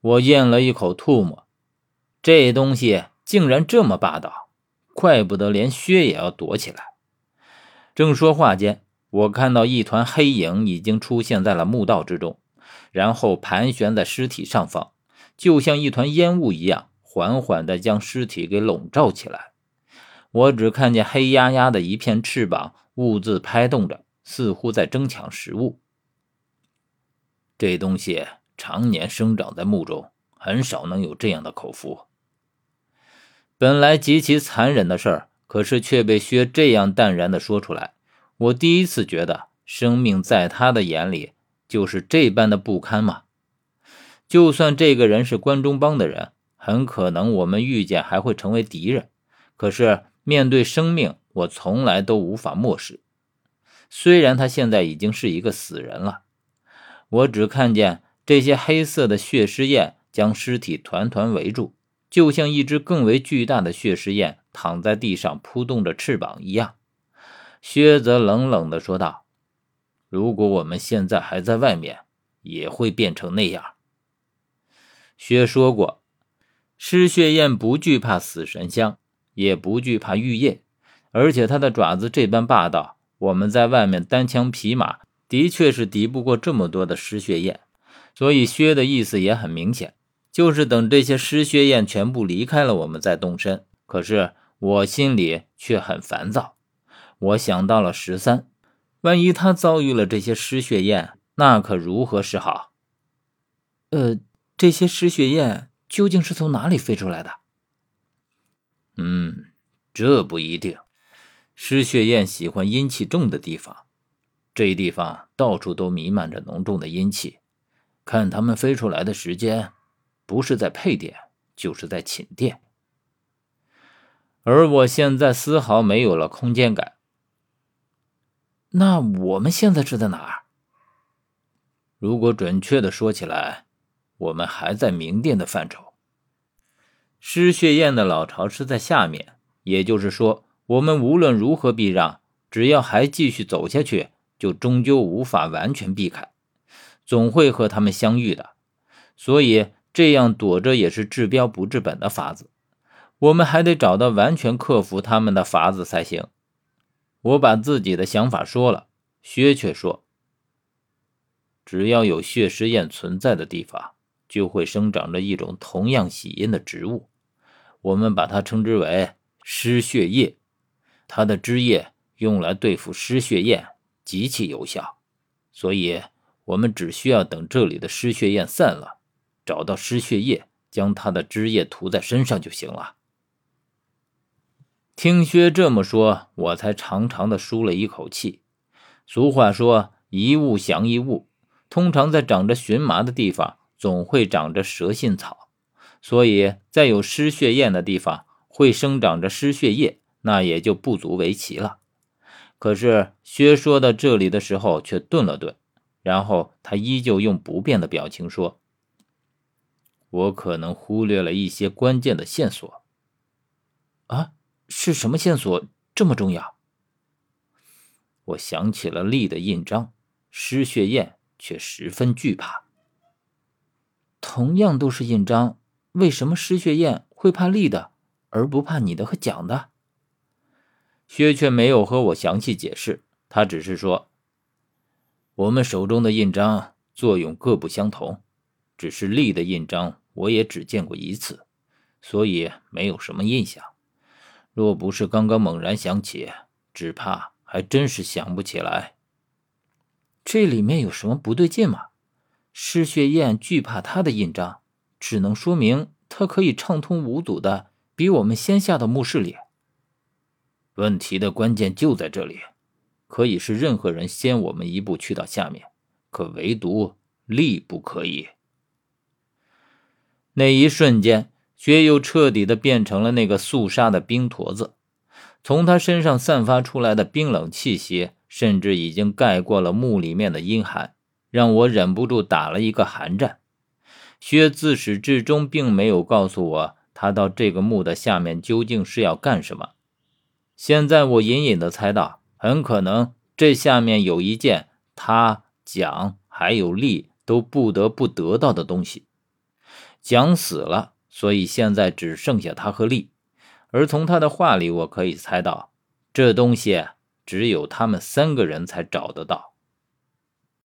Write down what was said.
我咽了一口唾沫，这东西竟然这么霸道，怪不得连薛也要躲起来。正说话间，我看到一团黑影已经出现在了墓道之中，然后盘旋在尸体上方，就像一团烟雾一样，缓缓地将尸体给笼罩起来。我只看见黑压压的一片翅膀兀自拍动着，似乎在争抢食物。这东西常年生长在墓中，很少能有这样的口福。本来极其残忍的事儿，可是却被薛这样淡然的说出来。我第一次觉得，生命在他的眼里就是这般的不堪吗？就算这个人是关中帮的人，很可能我们遇见还会成为敌人。可是面对生命，我从来都无法漠视。虽然他现在已经是一个死人了。我只看见这些黑色的血尸焰将尸体团团围住，就像一只更为巨大的血尸焰躺在地上扑动着翅膀一样。薛则冷冷地说道：“如果我们现在还在外面，也会变成那样。”薛说过，尸血焰不惧怕死神香，也不惧怕玉液，而且它的爪子这般霸道，我们在外面单枪匹马。的确是敌不过这么多的尸血焰，所以薛的意思也很明显，就是等这些尸血焰全部离开了我们再动身。可是我心里却很烦躁，我想到了十三，万一他遭遇了这些尸血焰，那可如何是好？呃，这些失血焰究竟是从哪里飞出来的？嗯，这不一定，失血焰喜欢阴气重的地方。这地方到处都弥漫着浓重的阴气，看他们飞出来的时间，不是在配电，就是在寝殿。而我现在丝毫没有了空间感。那我们现在是在哪儿？如果准确的说起来，我们还在明殿的范畴。失血焰的老巢是在下面，也就是说，我们无论如何避让，只要还继续走下去。就终究无法完全避开，总会和他们相遇的，所以这样躲着也是治标不治本的法子。我们还得找到完全克服他们的法子才行。我把自己的想法说了，薛却说：“只要有血尸焰存在的地方，就会生长着一种同样喜阴的植物，我们把它称之为尸血液。它的汁液用来对付尸血焰。”极其有效，所以我们只需要等这里的尸血焰散了，找到尸血液，将它的汁液涂在身上就行了。听薛这么说，我才长长的舒了一口气。俗话说“一物降一物”，通常在长着荨麻的地方，总会长着蛇信草，所以在有尸血焰的地方会生长着尸血液，那也就不足为奇了。可是薛说到这里的时候，却顿了顿，然后他依旧用不变的表情说：“我可能忽略了一些关键的线索。啊，是什么线索这么重要？”我想起了力的印章，尸血焰却十分惧怕。同样都是印章，为什么尸血焰会怕力的，而不怕你的和蒋的？薛却没有和我详细解释，他只是说：“我们手中的印章作用各不相同，只是力的印章我也只见过一次，所以没有什么印象。若不是刚刚猛然想起，只怕还真是想不起来。这里面有什么不对劲吗？尸血焰惧怕他的印章，只能说明他可以畅通无阻的比我们先下到墓室里。”问题的关键就在这里，可以是任何人先我们一步去到下面，可唯独力不可以。那一瞬间，薛又彻底的变成了那个肃杀的冰坨子，从他身上散发出来的冰冷气息，甚至已经盖过了墓里面的阴寒，让我忍不住打了一个寒战。薛自始至终并没有告诉我，他到这个墓的下面究竟是要干什么。现在我隐隐的猜到，很可能这下面有一件他、蒋还有利都不得不得到的东西。蒋死了，所以现在只剩下他和利。而从他的话里，我可以猜到，这东西只有他们三个人才找得到。